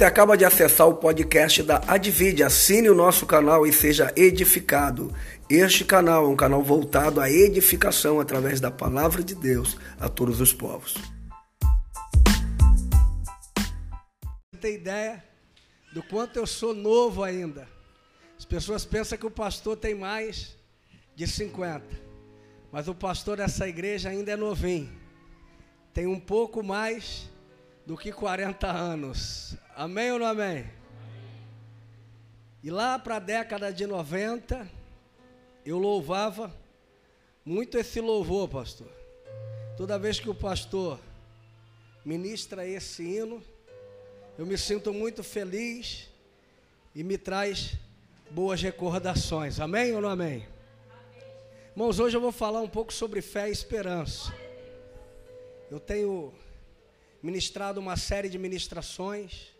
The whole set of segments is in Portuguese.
Você acaba de acessar o podcast da Advide. Assine o nosso canal e seja edificado. Este canal é um canal voltado à edificação através da palavra de Deus a todos os povos. Tem ideia do quanto eu sou novo ainda. As pessoas pensam que o pastor tem mais de 50, mas o pastor dessa igreja ainda é novinho. Tem um pouco mais do que 40 anos. Amém ou não amém? E lá para a década de 90, eu louvava muito esse louvor, pastor. Toda vez que o pastor ministra esse hino, eu me sinto muito feliz e me traz boas recordações. Amém ou não amém? Irmãos, hoje eu vou falar um pouco sobre fé e esperança. Eu tenho ministrado uma série de ministrações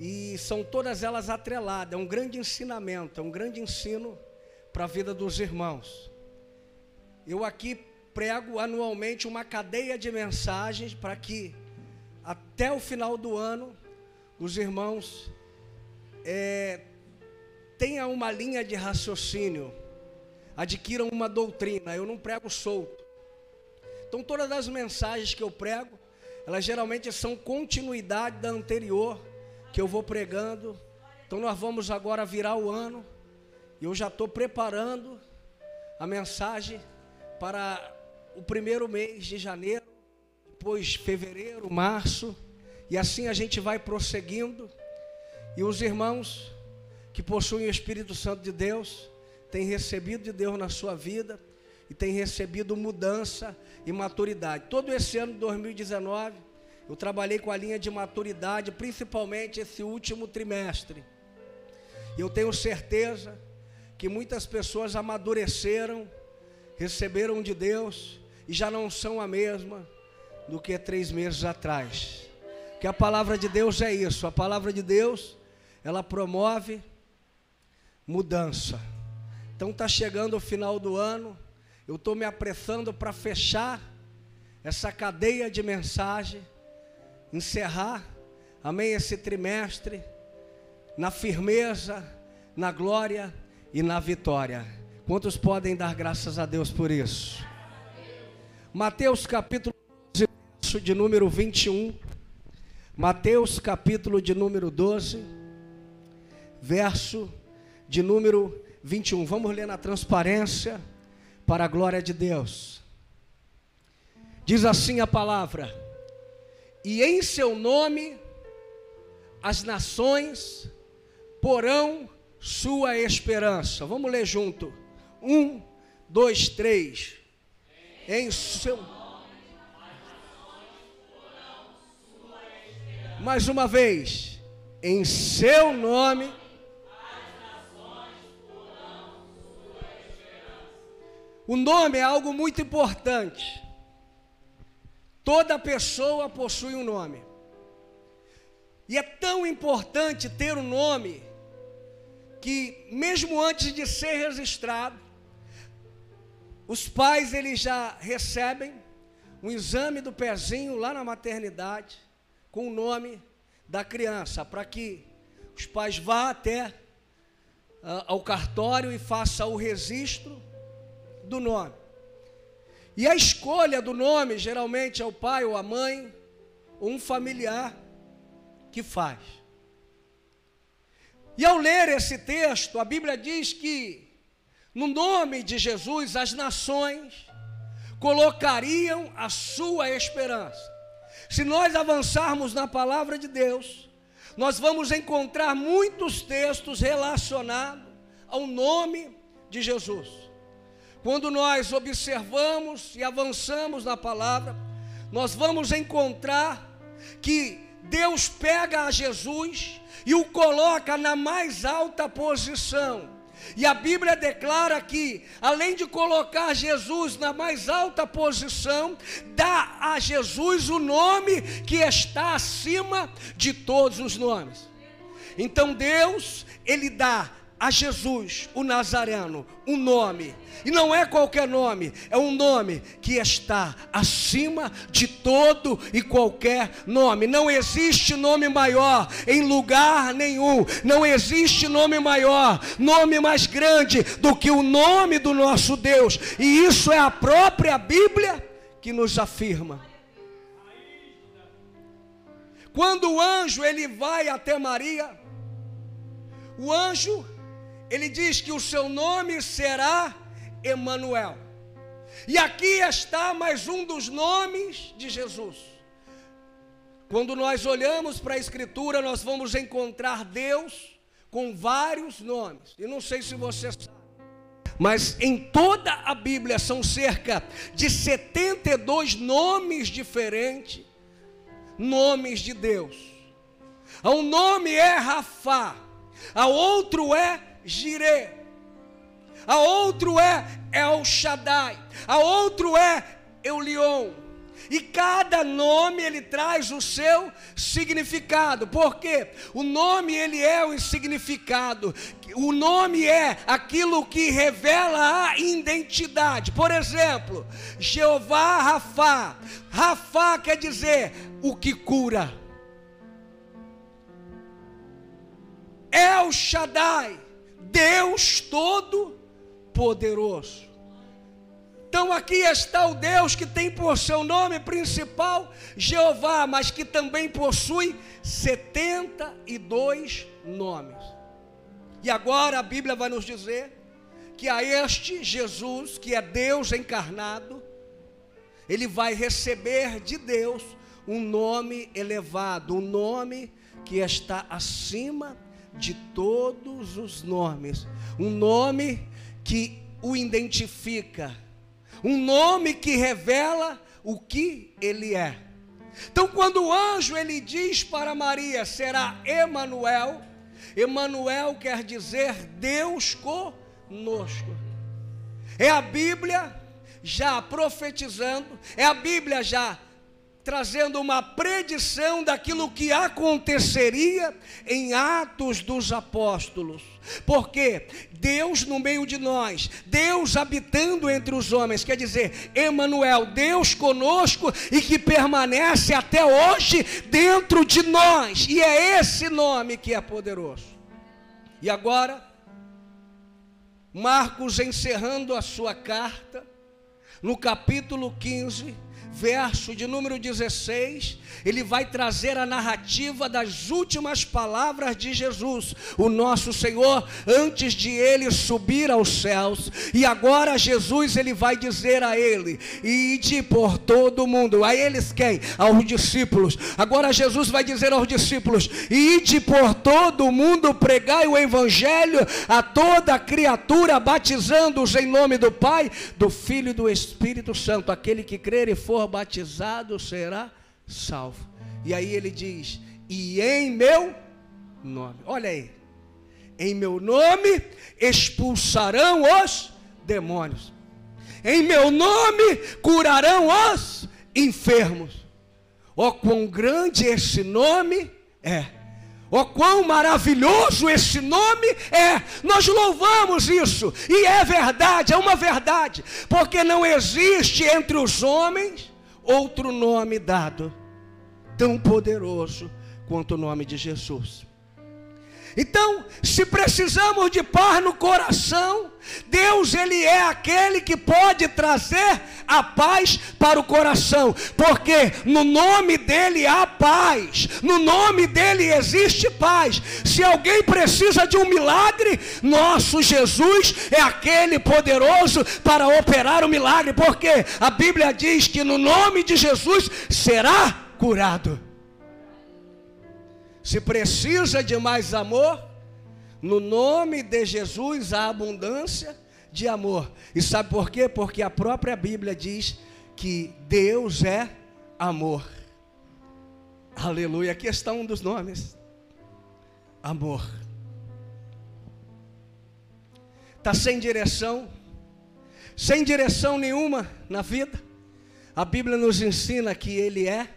e são todas elas atreladas. É um grande ensinamento, é um grande ensino para a vida dos irmãos. Eu aqui prego anualmente uma cadeia de mensagens para que até o final do ano os irmãos é, tenham uma linha de raciocínio, adquiram uma doutrina. Eu não prego solto. Então todas as mensagens que eu prego elas geralmente são continuidade da anterior que eu vou pregando. Então nós vamos agora virar o ano e eu já estou preparando a mensagem para o primeiro mês de janeiro, depois fevereiro, março, e assim a gente vai prosseguindo. E os irmãos que possuem o Espírito Santo de Deus têm recebido de Deus na sua vida e têm recebido mudança e maturidade. Todo esse ano de 2019, eu trabalhei com a linha de maturidade, principalmente esse último trimestre. E eu tenho certeza que muitas pessoas amadureceram, receberam de Deus e já não são a mesma do que três meses atrás. Que a palavra de Deus é isso, a palavra de Deus, ela promove mudança. Então está chegando o final do ano, eu estou me apressando para fechar essa cadeia de mensagem, encerrar, amém, esse trimestre, na firmeza, na glória e na vitória. Quantos podem dar graças a Deus por isso? Mateus capítulo 12, verso de número 21. Mateus capítulo de número 12, verso de número 21. Vamos ler na transparência para a glória de Deus. Diz assim a palavra: E em seu nome as nações porão sua esperança. Vamos ler junto. Um, dois, três. Em seu Mais uma vez. Em seu nome O nome é algo muito importante. Toda pessoa possui um nome. E é tão importante ter um nome que mesmo antes de ser registrado, os pais eles já recebem um exame do pezinho lá na maternidade com o nome da criança, para que os pais vá até uh, ao cartório e faça o registro do nome. E a escolha do nome geralmente é o pai ou a mãe ou um familiar que faz. E ao ler esse texto, a Bíblia diz que no nome de Jesus as nações colocariam a sua esperança. Se nós avançarmos na palavra de Deus, nós vamos encontrar muitos textos relacionados ao nome de Jesus. Quando nós observamos e avançamos na palavra, nós vamos encontrar que Deus pega a Jesus e o coloca na mais alta posição. E a Bíblia declara que, além de colocar Jesus na mais alta posição, dá a Jesus o nome que está acima de todos os nomes. Então Deus, ele dá a Jesus, o Nazareno, um nome, e não é qualquer nome, é um nome que está acima de todo e qualquer nome. Não existe nome maior em lugar nenhum, não existe nome maior, nome mais grande do que o nome do nosso Deus, e isso é a própria Bíblia que nos afirma. Quando o anjo ele vai até Maria, o anjo ele diz que o seu nome será Emanuel. E aqui está mais um dos nomes de Jesus. Quando nós olhamos para a Escritura, nós vamos encontrar Deus com vários nomes. E não sei se você sabe, mas em toda a Bíblia são cerca de 72 nomes diferentes, nomes de Deus. Um nome é Rafá, a outro é Jirê. A outro é El Shaddai. A outro é Eulion. E cada nome ele traz o seu significado. Porque o nome ele é o significado. O nome é aquilo que revela a identidade. Por exemplo, Jeová Rafá. Rafá quer dizer o que cura. El Shaddai Deus Todo-Poderoso. Então aqui está o Deus que tem por seu nome principal Jeová, mas que também possui 72 nomes. E agora a Bíblia vai nos dizer que a este Jesus, que é Deus encarnado, ele vai receber de Deus um nome elevado, um nome que está acima de todos os nomes, um nome que o identifica, um nome que revela o que ele é. Então, quando o anjo ele diz para Maria, será Emanuel, Emanuel quer dizer Deus conosco. É a Bíblia já profetizando, é a Bíblia já trazendo uma predição daquilo que aconteceria em Atos dos Apóstolos. Porque Deus no meio de nós, Deus habitando entre os homens, quer dizer, Emanuel, Deus conosco e que permanece até hoje dentro de nós. E é esse nome que é poderoso. E agora, Marcos encerrando a sua carta, no capítulo 15, verso de número 16, ele vai trazer a narrativa das últimas palavras de Jesus, o nosso Senhor, antes de ele subir aos céus. E agora Jesus ele vai dizer a ele: "Ide por todo o mundo". A eles quem? Aos discípulos. Agora Jesus vai dizer aos discípulos: "Ide por todo o mundo, pregai o evangelho a toda criatura, batizando-os em nome do Pai, do Filho e do Espírito Santo. Aquele que crer e for batizado será salvo. E aí ele diz: E em meu nome, olha aí, em meu nome expulsarão os demônios, em meu nome curarão os enfermos. Ó, oh, quão grande esse nome é! Oh, quão maravilhoso esse nome é! Nós louvamos isso, e é verdade, é uma verdade, porque não existe entre os homens outro nome dado tão poderoso quanto o nome de Jesus. Então, se precisamos de paz no coração, Deus ele é aquele que pode trazer a paz para o coração, porque no nome dele há paz, no nome dele existe paz. Se alguém precisa de um milagre, nosso Jesus é aquele poderoso para operar o milagre, porque a Bíblia diz que no nome de Jesus será curado. Se precisa de mais amor, no nome de Jesus há abundância de amor. E sabe por quê? Porque a própria Bíblia diz que Deus é amor. Aleluia. Aqui está um dos nomes: amor. Está sem direção, sem direção nenhuma na vida. A Bíblia nos ensina que Ele é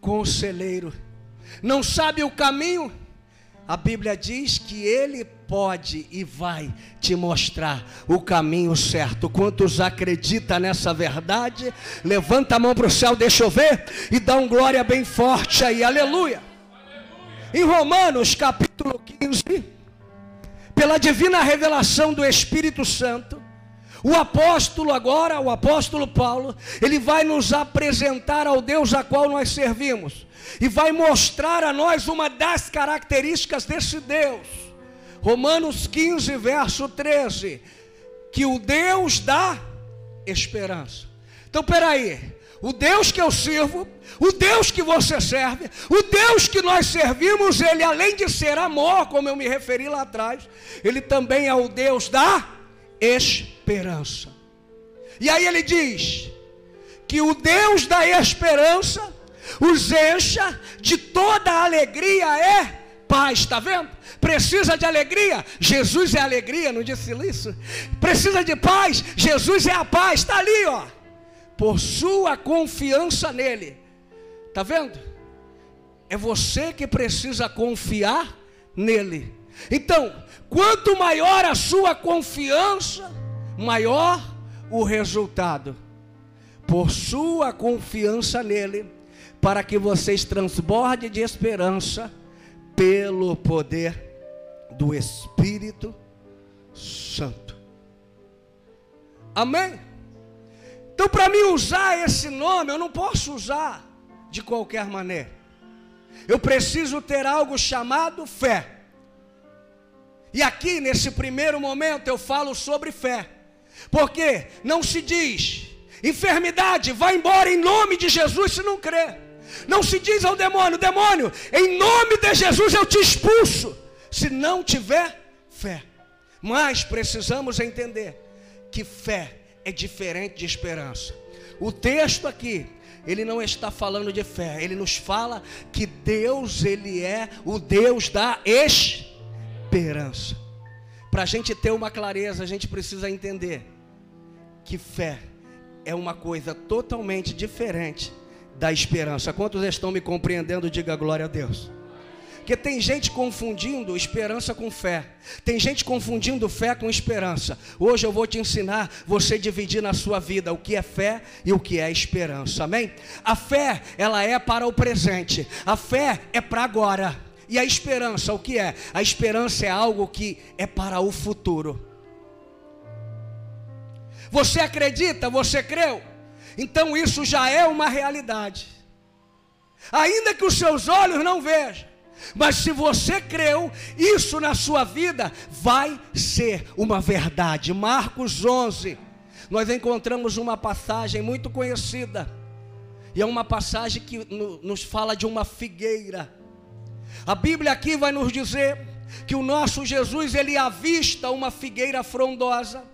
conselheiro não sabe o caminho, a Bíblia diz que ele pode e vai te mostrar o caminho certo. Quantos acreditam nessa verdade? Levanta a mão para o céu, deixa eu ver, e dá um glória bem forte aí, aleluia. Em Romanos capítulo 15, pela divina revelação do Espírito Santo, o apóstolo agora, o apóstolo Paulo, ele vai nos apresentar ao Deus a qual nós servimos e vai mostrar a nós uma das características desse Deus. Romanos 15, verso 13, que o Deus dá esperança. Então, peraí, o Deus que eu sirvo, o Deus que você serve, o Deus que nós servimos, ele além de ser amor, como eu me referi lá atrás, ele também é o Deus da esperança. E aí ele diz que o Deus da esperança os encha de toda alegria é paz, está vendo? Precisa de alegria, Jesus é alegria, não disse isso? Precisa de paz, Jesus é a paz, está ali, ó. Por sua confiança nele, está vendo? É você que precisa confiar nele. Então, quanto maior a sua confiança, maior o resultado. Por sua confiança nele, para que vocês transbordem de esperança pelo poder do Espírito Santo. Amém? Então, para mim usar esse nome, eu não posso usar de qualquer maneira. Eu preciso ter algo chamado fé. E aqui, nesse primeiro momento, eu falo sobre fé. Porque não se diz, enfermidade, vai embora em nome de Jesus se não crer. Não se diz ao demônio: demônio, em nome de Jesus eu te expulso, se não tiver fé. Mas precisamos entender que fé é diferente de esperança. O texto aqui, ele não está falando de fé, ele nos fala que Deus, ele é o Deus da esperança. Para a gente ter uma clareza, a gente precisa entender que fé é uma coisa totalmente diferente da esperança. Quantos estão me compreendendo? Diga glória a Deus. Porque tem gente confundindo esperança com fé. Tem gente confundindo fé com esperança. Hoje eu vou te ensinar você dividir na sua vida o que é fé e o que é esperança. Amém? A fé, ela é para o presente. A fé é para agora. E a esperança, o que é? A esperança é algo que é para o futuro. Você acredita? Você creu? Então isso já é uma realidade. Ainda que os seus olhos não vejam, mas se você creu, isso na sua vida vai ser uma verdade. Marcos 11, nós encontramos uma passagem muito conhecida, e é uma passagem que nos fala de uma figueira. A Bíblia aqui vai nos dizer que o nosso Jesus ele avista uma figueira frondosa.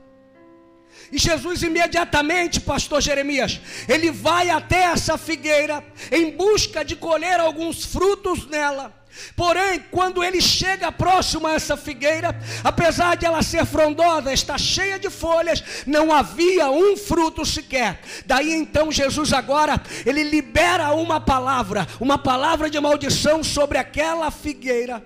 E Jesus imediatamente, pastor Jeremias, ele vai até essa figueira em busca de colher alguns frutos nela. Porém, quando ele chega próximo a essa figueira, apesar de ela ser frondosa, está cheia de folhas, não havia um fruto sequer. Daí então Jesus agora, ele libera uma palavra, uma palavra de maldição sobre aquela figueira.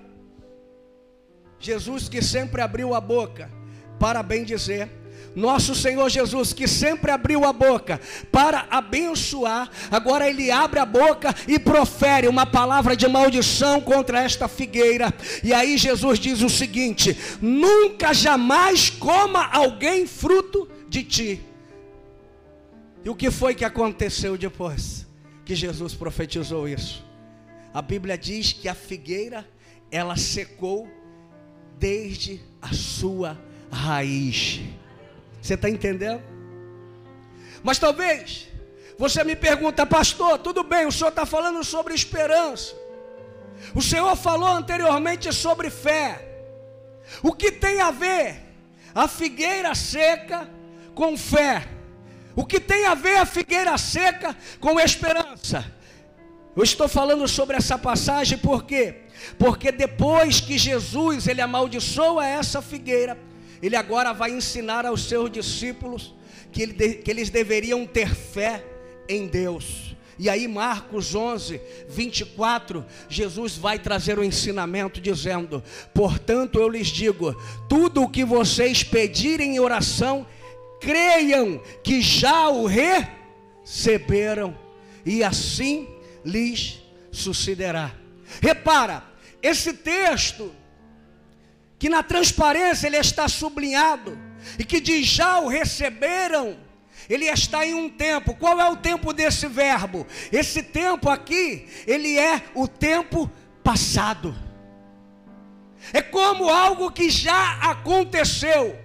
Jesus que sempre abriu a boca para bem dizer, nosso Senhor Jesus, que sempre abriu a boca para abençoar, agora ele abre a boca e profere uma palavra de maldição contra esta figueira. E aí Jesus diz o seguinte: nunca jamais coma alguém fruto de ti. E o que foi que aconteceu depois que Jesus profetizou isso? A Bíblia diz que a figueira ela secou desde a sua raiz. Você está entendendo? Mas talvez você me pergunta, pastor, tudo bem, o senhor está falando sobre esperança. O senhor falou anteriormente sobre fé. O que tem a ver a figueira seca com fé? O que tem a ver a figueira seca com esperança? Eu estou falando sobre essa passagem por quê? Porque depois que Jesus ele amaldiçoa essa figueira, ele agora vai ensinar aos seus discípulos que, ele, que eles deveriam ter fé em Deus. E aí, Marcos 11, 24, Jesus vai trazer o um ensinamento dizendo: Portanto, eu lhes digo: tudo o que vocês pedirem em oração, creiam que já o receberam, e assim lhes sucederá. Repara, esse texto, que na transparência ele está sublinhado, e que diz já o receberam, ele está em um tempo. Qual é o tempo desse verbo? Esse tempo aqui, ele é o tempo passado. É como algo que já aconteceu.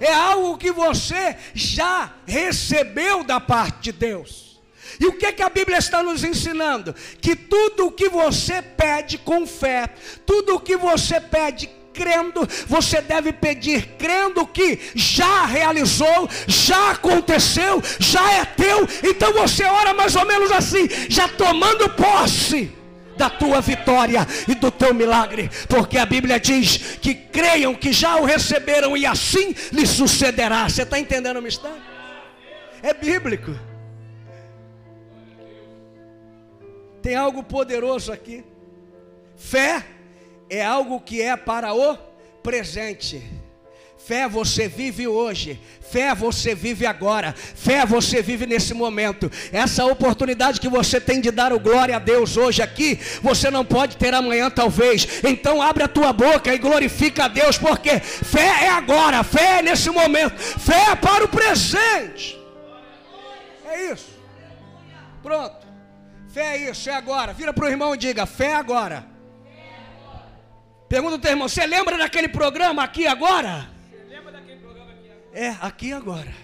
É algo que você já recebeu da parte de Deus. E o que, que a Bíblia está nos ensinando? Que tudo o que você pede com fé, tudo o que você pede crendo, você deve pedir crendo que já realizou, já aconteceu, já é teu. Então você ora mais ou menos assim, já tomando posse da tua vitória e do teu milagre, porque a Bíblia diz que creiam que já o receberam e assim lhe sucederá. Você está entendendo o mistério? É bíblico. Tem algo poderoso aqui. Fé é algo que é para o presente. Fé você vive hoje, fé você vive agora, fé você vive nesse momento. Essa oportunidade que você tem de dar o glória a Deus hoje aqui, você não pode ter amanhã talvez. Então abre a tua boca e glorifica a Deus, porque fé é agora, fé é nesse momento, fé é para o presente. É isso. Pronto. Fé é isso, é agora. Vira para o irmão e diga: fé é agora. Pergunta o teu irmão: você lembra daquele programa aqui agora? Você lembra daquele programa aqui agora? É, aqui agora.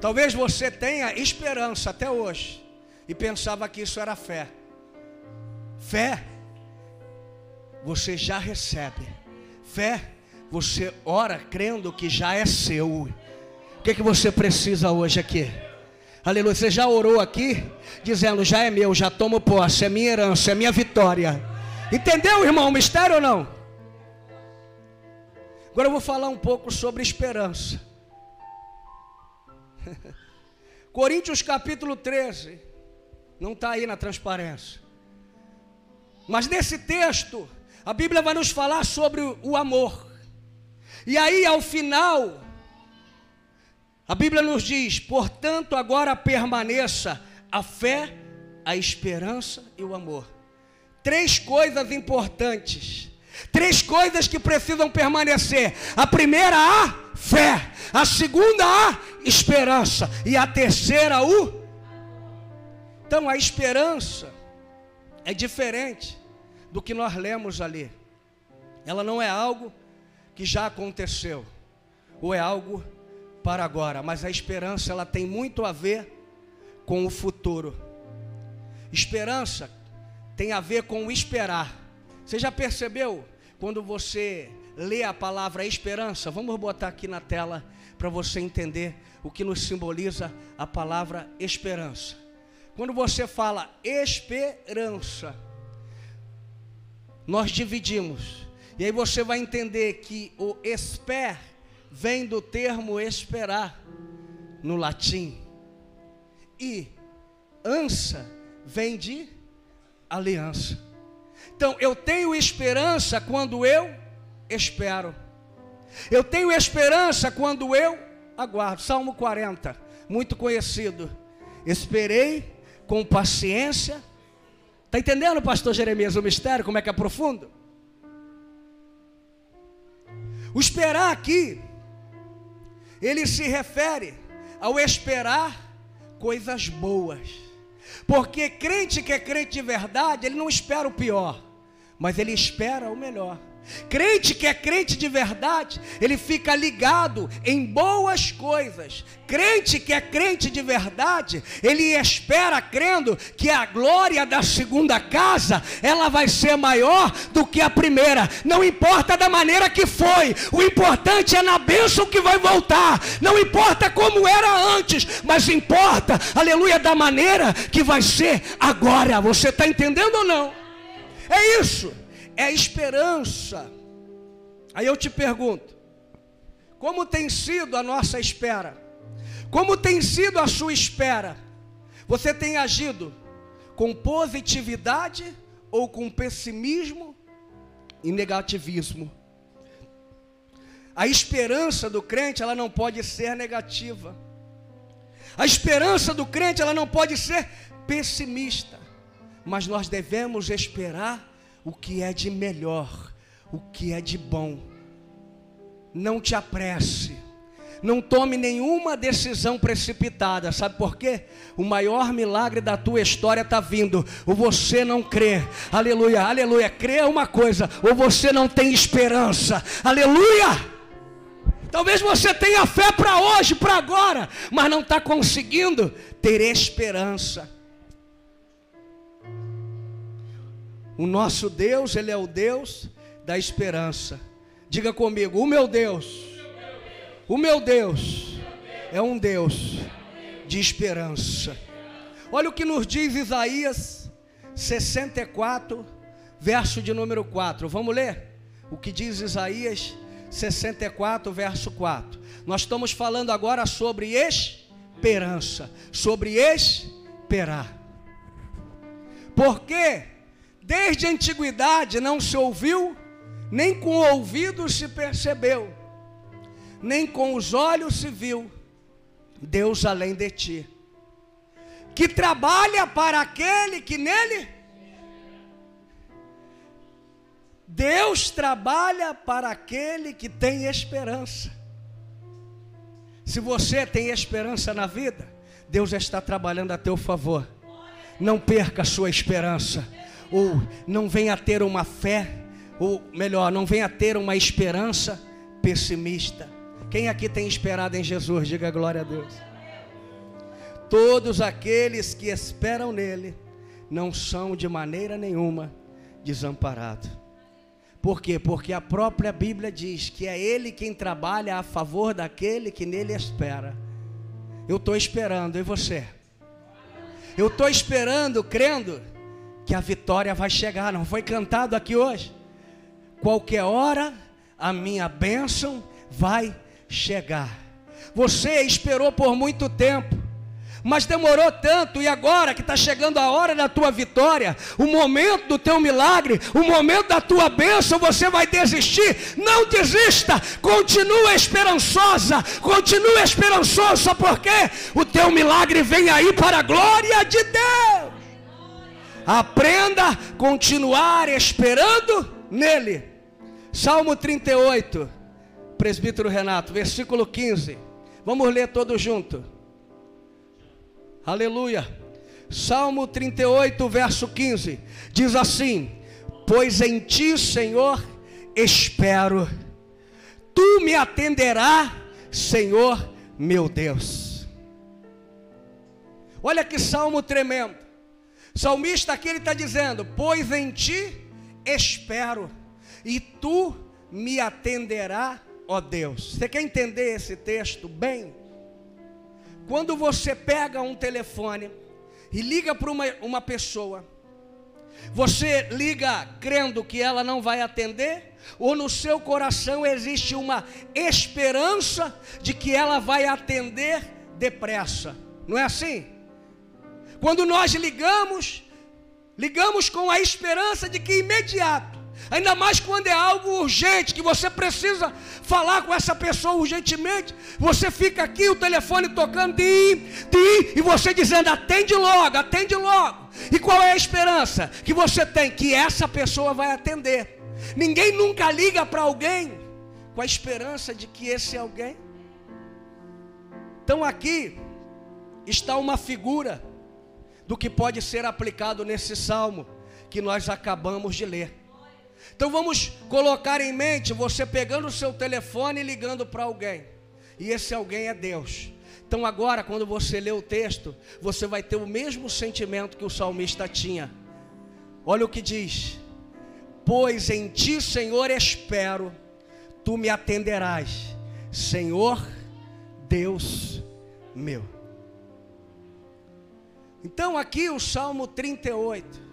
Talvez você tenha esperança até hoje e pensava que isso era fé. Fé, você já recebe. Fé, você ora crendo que já é seu. O que, que você precisa hoje aqui? Aleluia. Você já orou aqui, dizendo: já é meu, já tomo posse, é minha herança, é minha vitória. Entendeu, irmão, o mistério ou não? Agora eu vou falar um pouco sobre esperança. Coríntios capítulo 13, não está aí na transparência. Mas nesse texto, a Bíblia vai nos falar sobre o amor. E aí, ao final, a Bíblia nos diz: portanto, agora permaneça a fé, a esperança e o amor três coisas importantes. Três coisas que precisam permanecer. A primeira, a fé. A segunda, a esperança. E a terceira, o. Então, a esperança é diferente do que nós lemos ali. Ela não é algo que já aconteceu, ou é algo para agora, mas a esperança ela tem muito a ver com o futuro. Esperança tem a ver com esperar. Você já percebeu quando você lê a palavra esperança? Vamos botar aqui na tela para você entender o que nos simboliza a palavra esperança. Quando você fala esperança, nós dividimos. E aí você vai entender que o esper vem do termo esperar no latim. E ansa vem de aliança. Então, eu tenho esperança quando eu espero. Eu tenho esperança quando eu aguardo. Salmo 40, muito conhecido. Esperei com paciência. Está entendendo, pastor Jeremias, o mistério, como é que é profundo? O esperar aqui, ele se refere ao esperar coisas boas. Porque crente que é crente de verdade, ele não espera o pior, mas ele espera o melhor. Crente que é crente de verdade, ele fica ligado em boas coisas. Crente que é crente de verdade, ele espera crendo que a glória da segunda casa, ela vai ser maior do que a primeira. Não importa da maneira que foi, o importante é na bênção que vai voltar. Não importa como era antes, mas importa, aleluia, da maneira que vai ser agora. Você está entendendo ou não? É isso é esperança. Aí eu te pergunto: como tem sido a nossa espera? Como tem sido a sua espera? Você tem agido com positividade ou com pessimismo e negativismo? A esperança do crente, ela não pode ser negativa. A esperança do crente, ela não pode ser pessimista. Mas nós devemos esperar o que é de melhor, o que é de bom. Não te apresse. Não tome nenhuma decisão precipitada, sabe por quê? O maior milagre da tua história está vindo, ou você não crê, aleluia, aleluia. Crê é uma coisa, ou você não tem esperança, aleluia. Talvez você tenha fé para hoje, para agora, mas não está conseguindo ter esperança. O nosso Deus, Ele é o Deus da esperança. Diga comigo, o meu Deus, o meu Deus é um Deus de esperança. Olha o que nos diz Isaías 64, verso de número 4. Vamos ler? O que diz Isaías 64, verso 4. Nós estamos falando agora sobre esperança, sobre esperar. Porque desde a antiguidade não se ouviu, nem com o ouvido se percebeu, nem com os olhos se viu Deus além de ti, que trabalha para aquele que nele Deus trabalha para aquele que tem esperança. Se você tem esperança na vida, Deus está trabalhando a teu favor. Não perca a sua esperança, ou não venha ter uma fé, ou melhor, não venha ter uma esperança pessimista. Quem aqui tem esperado em Jesus, diga glória a Deus. Todos aqueles que esperam nele não são de maneira nenhuma desamparados. Por quê? Porque a própria Bíblia diz que é Ele quem trabalha a favor daquele que nele espera. Eu estou esperando, e você? Eu estou esperando, crendo que a vitória vai chegar. Não foi cantado aqui hoje? Qualquer hora a minha bênção vai chegar. Você esperou por muito tempo mas demorou tanto, e agora que está chegando a hora da tua vitória, o momento do teu milagre, o momento da tua bênção, você vai desistir. Não desista, continua esperançosa, continua esperançosa, porque o teu milagre vem aí para a glória de Deus. Aprenda a continuar esperando nele. Salmo 38, presbítero Renato, versículo 15. Vamos ler todos juntos. Aleluia. Salmo 38, verso 15. Diz assim: Pois em ti, Senhor, espero. Tu me atenderás, Senhor meu Deus. Olha que salmo tremendo. Salmista aqui ele está dizendo: Pois em ti espero, e tu me atenderás, ó Deus. Você quer entender esse texto bem? Quando você pega um telefone e liga para uma, uma pessoa, você liga crendo que ela não vai atender, ou no seu coração existe uma esperança de que ela vai atender depressa, não é assim? Quando nós ligamos, ligamos com a esperança de que imediato Ainda mais quando é algo urgente, que você precisa falar com essa pessoa urgentemente. Você fica aqui, o telefone tocando, tim, tim, e você dizendo: atende logo, atende logo. E qual é a esperança que você tem? Que essa pessoa vai atender. Ninguém nunca liga para alguém com a esperança de que esse alguém. Então aqui está uma figura do que pode ser aplicado nesse salmo que nós acabamos de ler. Então vamos colocar em mente você pegando o seu telefone e ligando para alguém. E esse alguém é Deus. Então agora, quando você lê o texto, você vai ter o mesmo sentimento que o salmista tinha. Olha o que diz: Pois em ti, Senhor, espero, tu me atenderás, Senhor, Deus meu. Então aqui o Salmo 38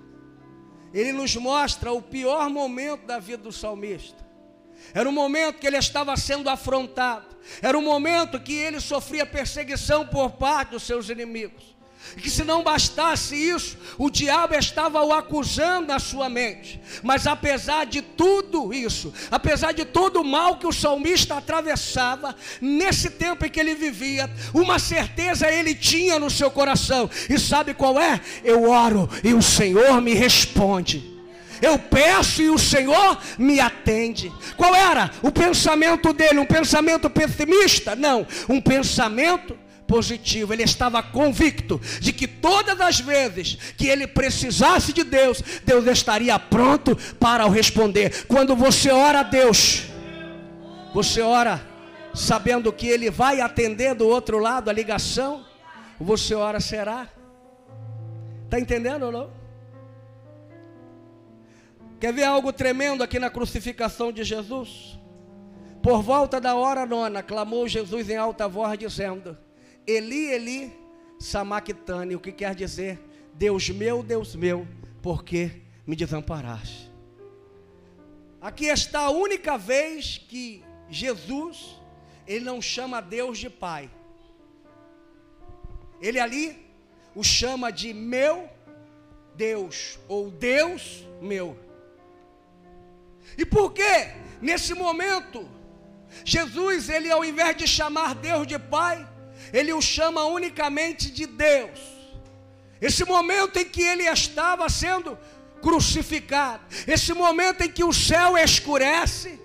ele nos mostra o pior momento da vida do salmista. Era o momento que ele estava sendo afrontado, Era um momento que ele sofria perseguição por parte dos seus inimigos. E que se não bastasse isso, o diabo estava o acusando na sua mente. Mas apesar de tudo isso, apesar de todo o mal que o salmista atravessava, nesse tempo em que ele vivia, uma certeza ele tinha no seu coração. E sabe qual é? Eu oro e o Senhor me responde. Eu peço e o Senhor me atende. Qual era o pensamento dele? Um pensamento pessimista? Não, um pensamento positivo. Ele estava convicto de que todas as vezes que ele precisasse de Deus, Deus estaria pronto para o responder. Quando você ora a Deus, você ora sabendo que ele vai atender do outro lado a ligação, você ora será? Está entendendo ou não? Quer ver algo tremendo aqui na crucificação de Jesus? Por volta da hora nona, clamou Jesus em alta voz, dizendo: Eli, Eli, Samactane, o que quer dizer? Deus meu, Deus meu, por que me desamparaste? Aqui está a única vez que Jesus, ele não chama Deus de Pai. Ele ali o chama de meu Deus, ou Deus meu. E por que nesse momento Jesus, ele ao invés de chamar Deus de Pai, ele o chama unicamente de Deus. Esse momento em que ele estava sendo crucificado, esse momento em que o céu escurece,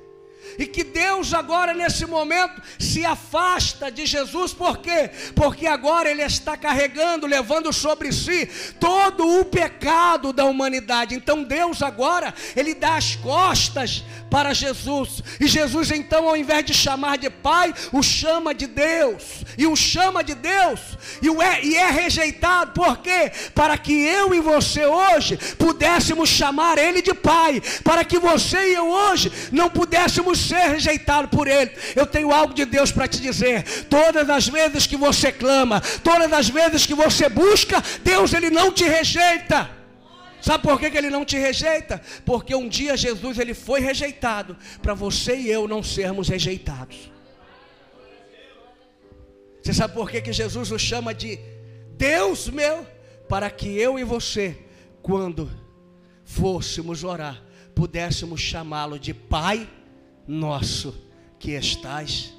e que Deus agora nesse momento se afasta de Jesus, por quê? Porque agora ele está carregando, levando sobre si todo o pecado da humanidade. Então Deus agora, ele dá as costas para Jesus. E Jesus então, ao invés de chamar de Pai, o chama de Deus. E o chama de Deus e, o é, e é rejeitado, por quê? Para que eu e você hoje pudéssemos chamar ele de Pai, para que você e eu hoje não pudéssemos ser rejeitado por Ele. Eu tenho algo de Deus para te dizer. Todas as vezes que você clama, todas as vezes que você busca, Deus Ele não te rejeita. Sabe por que, que ele não te rejeita? Porque um dia Jesus ele foi rejeitado para você e eu não sermos rejeitados. Você sabe por que, que Jesus o chama de Deus meu? Para que eu e você, quando fôssemos orar, pudéssemos chamá-lo de Pai nosso que estás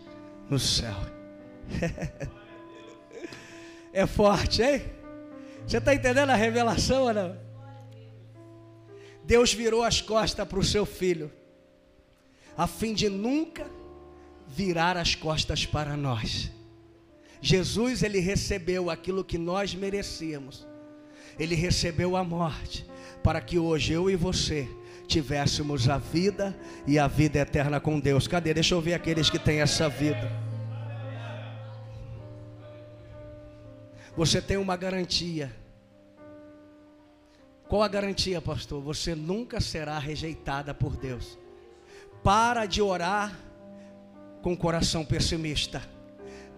no céu. é forte, hein? Você está entendendo a revelação ou não? Deus virou as costas para o seu filho, a fim de nunca virar as costas para nós. Jesus, ele recebeu aquilo que nós merecíamos, ele recebeu a morte, para que hoje eu e você tivéssemos a vida e a vida eterna com Deus. Cadê? Deixa eu ver aqueles que têm essa vida. Você tem uma garantia. Qual a garantia, pastor? Você nunca será rejeitada por Deus. Para de orar com coração pessimista.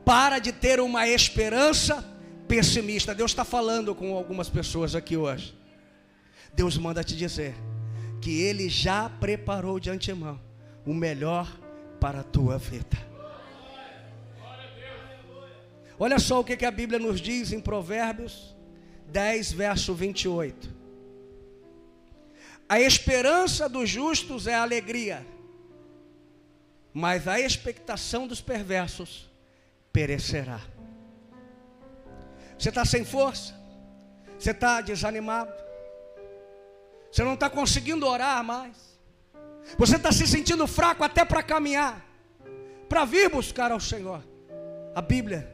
Para de ter uma esperança pessimista. Deus está falando com algumas pessoas aqui hoje. Deus manda te dizer que Ele já preparou de antemão o melhor para a tua vida. Olha só o que, a Bíblia nos diz em Provérbios 10, verso 28. A esperança dos justos é alegria, mas a expectação dos perversos perecerá. Você está sem força? Você está desanimado? Você não está conseguindo orar mais. Você está se sentindo fraco até para caminhar, para vir buscar ao Senhor. A Bíblia,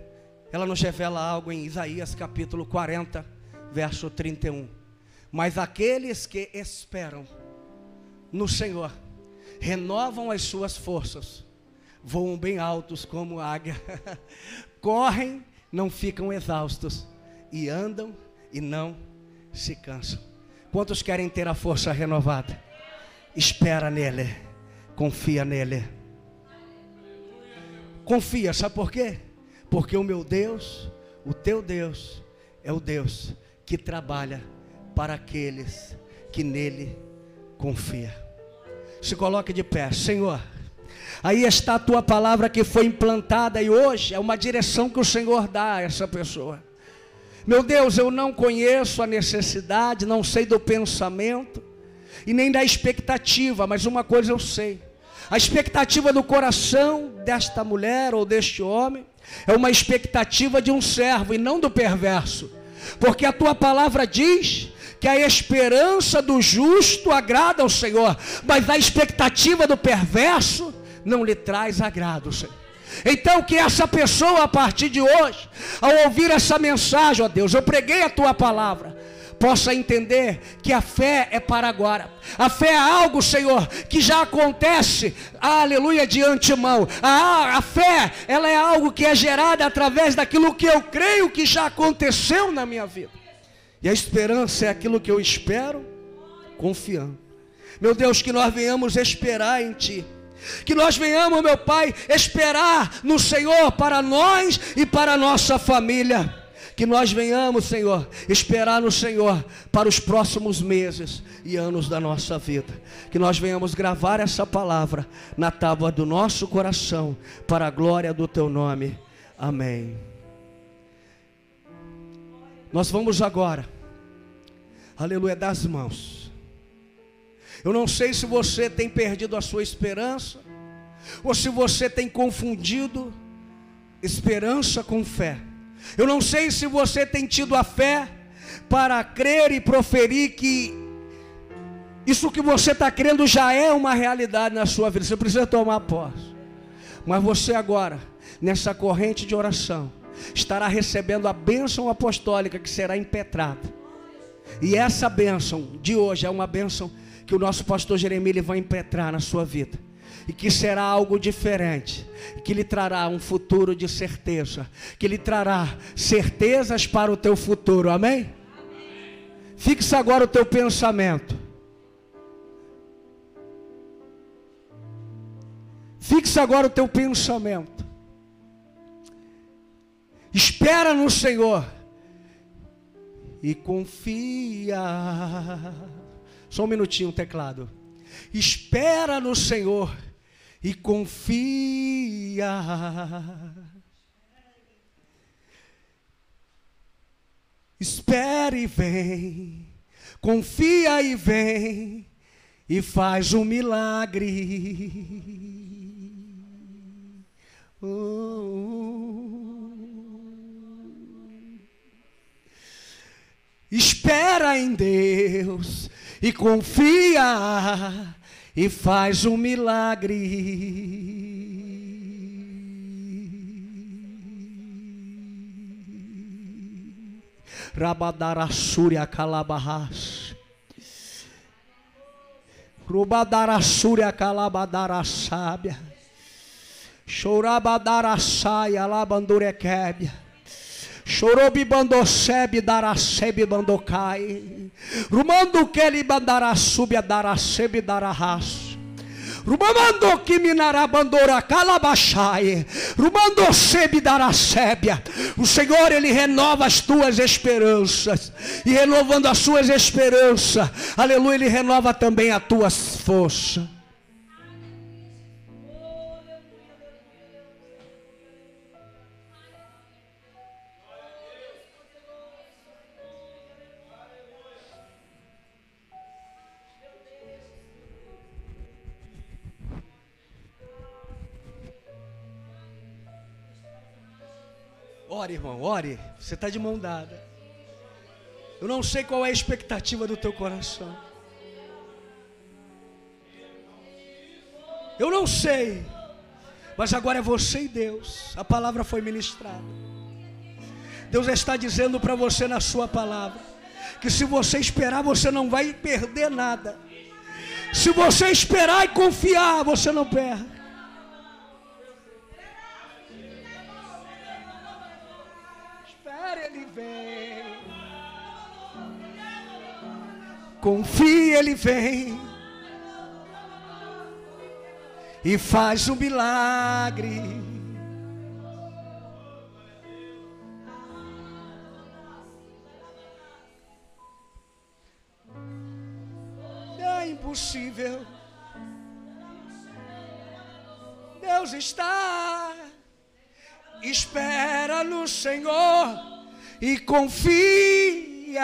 ela nos revela algo em Isaías capítulo 40, verso 31. Mas aqueles que esperam no Senhor renovam as suas forças, voam bem altos como águia, correm, não ficam exaustos, e andam e não se cansam. Quantos querem ter a força renovada? Espera nele, confia nele. Confia, sabe por quê? Porque o meu Deus, o teu Deus, é o Deus que trabalha para aqueles que nele confia. Se coloque de pé, Senhor. Aí está a tua palavra que foi implantada e hoje é uma direção que o Senhor dá a essa pessoa. Meu Deus, eu não conheço a necessidade, não sei do pensamento e nem da expectativa, mas uma coisa eu sei. A expectativa do coração desta mulher ou deste homem é uma expectativa de um servo e não do perverso. Porque a tua palavra diz que a esperança do justo agrada ao Senhor, mas a expectativa do perverso não lhe traz agrado, Senhor. Então, que essa pessoa, a partir de hoje, ao ouvir essa mensagem, ó Deus, eu preguei a tua palavra, possa entender que a fé é para agora. A fé é algo, Senhor, que já acontece, aleluia, de antemão. A, a fé, ela é algo que é gerada através daquilo que eu creio que já aconteceu na minha vida. E a esperança é aquilo que eu espero, confiando. Meu Deus, que nós venhamos esperar em Ti. Que nós venhamos, meu Pai, esperar no Senhor para nós e para a nossa família. Que nós venhamos, Senhor, esperar no Senhor para os próximos meses e anos da nossa vida. Que nós venhamos gravar essa palavra na tábua do nosso coração, para a glória do Teu nome. Amém. Nós vamos agora, aleluia, das mãos. Eu não sei se você tem perdido a sua esperança, ou se você tem confundido esperança com fé. Eu não sei se você tem tido a fé para crer e proferir que isso que você está crendo já é uma realidade na sua vida. Você precisa tomar posse. Mas você agora, nessa corrente de oração, estará recebendo a bênção apostólica que será impetrada. E essa bênção de hoje é uma bênção que o nosso pastor Jeremias vai impetrar na sua vida e que será algo diferente, que lhe trará um futuro de certeza, que lhe trará certezas para o teu futuro, amém? amém. Fixe agora o teu pensamento. Fixe agora o teu pensamento. Espera no Senhor e confia. Só um minutinho, teclado. Espera no Senhor e confia. Espere e vem, confia e vem, e faz um milagre. Oh. Espera em Deus e confia e faz um milagre. Rabadarassúria calabarras. Rubadarassúria calabadarasábia. Chorabadarasaia labandurequébia. Chorobi bandosebe darasebe bandocai. Rumando keli bandarasubia darasebe darahas. Rumando que minarabandora calabachai. Rumando sebe darasébia. O Senhor, Ele renova as tuas esperanças. E renovando as suas esperanças, aleluia, Ele renova também as tuas forças. Ore, irmão, ore. Você está de mão dada. Eu não sei qual é a expectativa do teu coração. Eu não sei. Mas agora é você e Deus. A palavra foi ministrada. Deus está dizendo para você na sua palavra que se você esperar, você não vai perder nada. Se você esperar e confiar, você não perde. Confia, ele vem. E faz um milagre. É impossível. Deus está. Espera no Senhor e confia.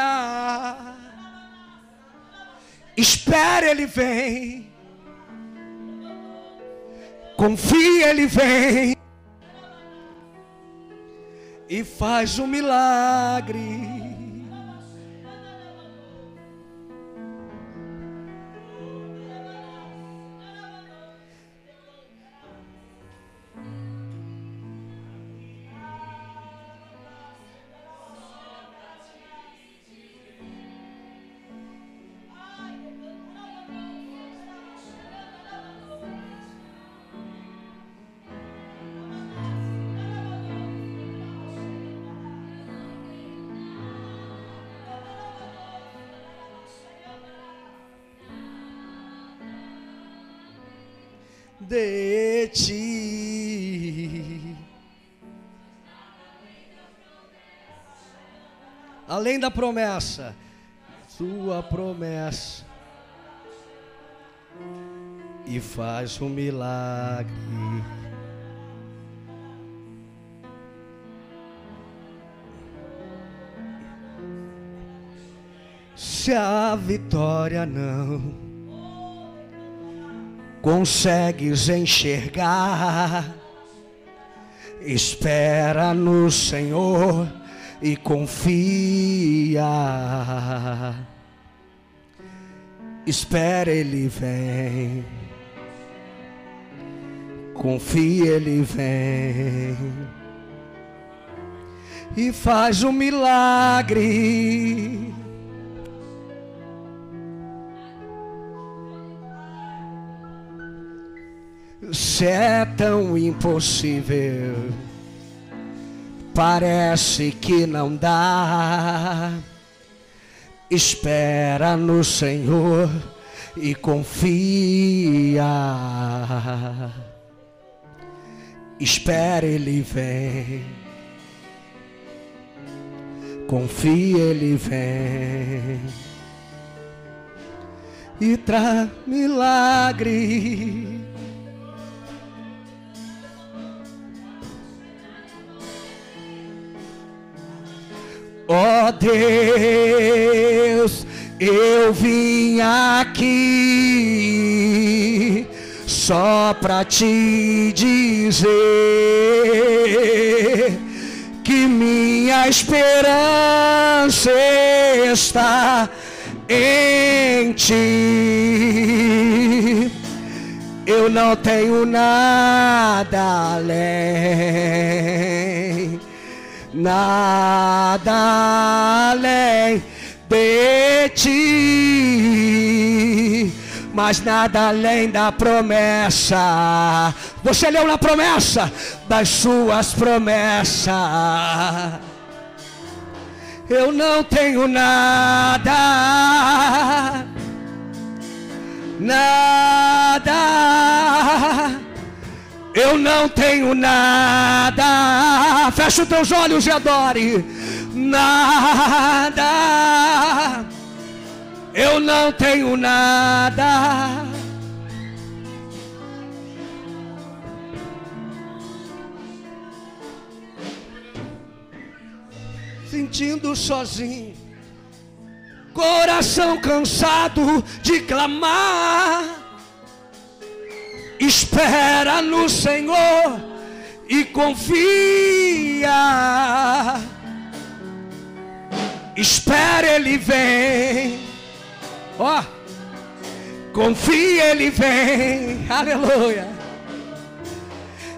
Espera, Ele vem. Confia, Ele vem. E faz um milagre. Além da promessa, tua promessa, e faz um milagre. Se a vitória não consegues enxergar. Espera no Senhor e confia. Espera, Ele vem. Confia, Ele vem. E faz um milagre. Se é tão impossível, parece que não dá. Espera no Senhor e confia. Espera, Ele vem. Confia, Ele vem. E traz milagre. Ó oh Deus, eu vim aqui só para te dizer que minha esperança está em ti. Eu não tenho nada além nada além de ti, mas nada além da promessa. Você leu na promessa das suas promessas. Eu não tenho nada, nada eu não tenho nada. Fecha os teus olhos e adore. Nada. Eu não tenho nada. Sentindo sozinho, coração cansado de clamar espera no Senhor e confia. Espera, Ele vem. Ó, oh, confia, Ele vem. Aleluia.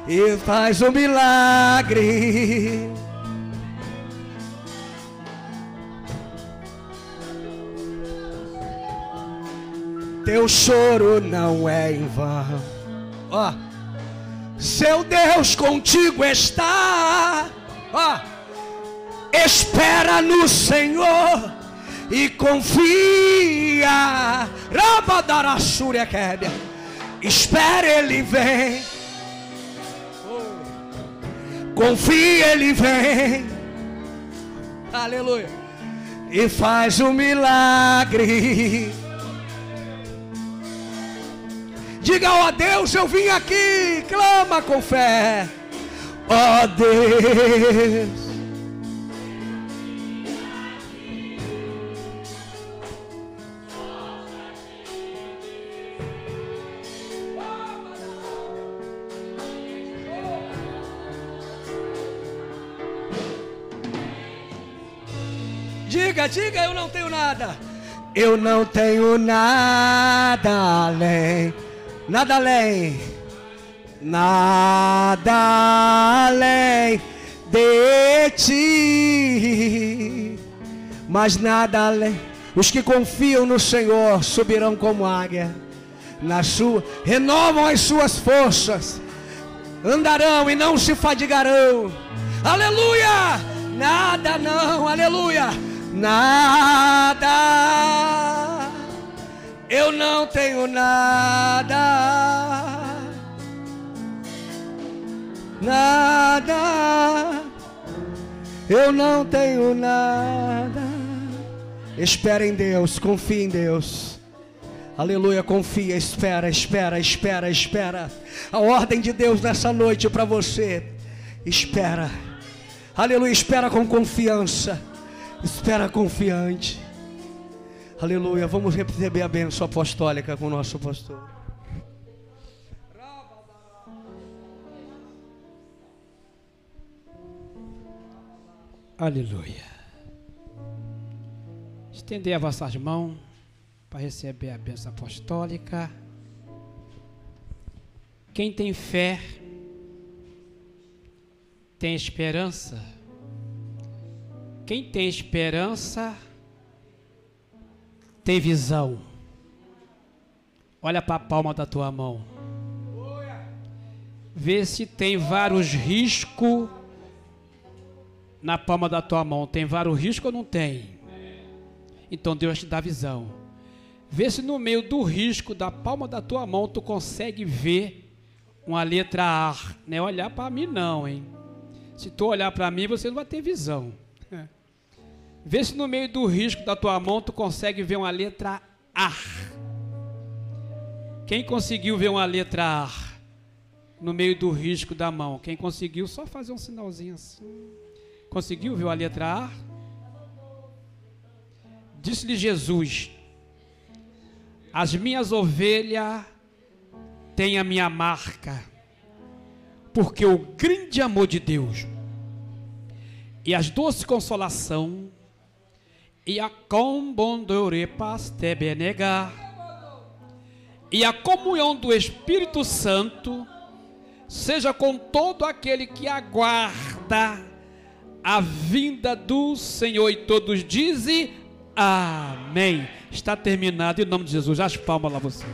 E faz um milagre. Teu choro não é em vão. Ó, seu Deus contigo está. Ó, espera no Senhor e confia. Rabadarassúria quebra. Espera, Ele vem. Confia, Ele vem. Aleluia. E faz um milagre Diga, ó oh, Deus, eu vim aqui. Clama com fé. Ó oh, Deus. Diga, diga, eu não tenho nada. Eu não tenho nada além, nada além, nada além de ti, mas nada além. Os que confiam no Senhor subirão como águia, na sua, renovam as suas forças, andarão e não se fadigarão. Aleluia! Nada não, aleluia nada, eu não tenho nada, nada, eu não tenho nada. Espera em Deus, confia em Deus. Aleluia, confia, espera, espera, espera, espera. A ordem de Deus nessa noite para você. Espera. Aleluia, espera com confiança. Espera confiante. Aleluia. Vamos receber a bênção apostólica com o nosso pastor. Aleluia. Estender as vossas mãos para receber a bênção apostólica. Quem tem fé, tem esperança quem tem esperança tem visão. Olha para a palma da tua mão. Vê se tem vários riscos na palma da tua mão. Tem vários riscos ou não tem? Então Deus te dá visão. Vê se no meio do risco da palma da tua mão tu consegue ver uma letra A. Não é olhar para mim não, hein? Se tu olhar para mim, você não vai ter visão. Vê se no meio do risco da tua mão tu consegue ver uma letra A. Quem conseguiu ver uma letra A no meio do risco da mão? Quem conseguiu só fazer um sinalzinho assim. Conseguiu ver a letra A? Disse-lhe Jesus: As minhas ovelhas têm a minha marca, porque o grande amor de Deus e as doces consolação e a combondorepas te benegar e a comunhão do Espírito Santo seja com todo aquele que aguarda a vinda do Senhor e todos dizem amém. Está terminado em nome de Jesus. As palmas lá você.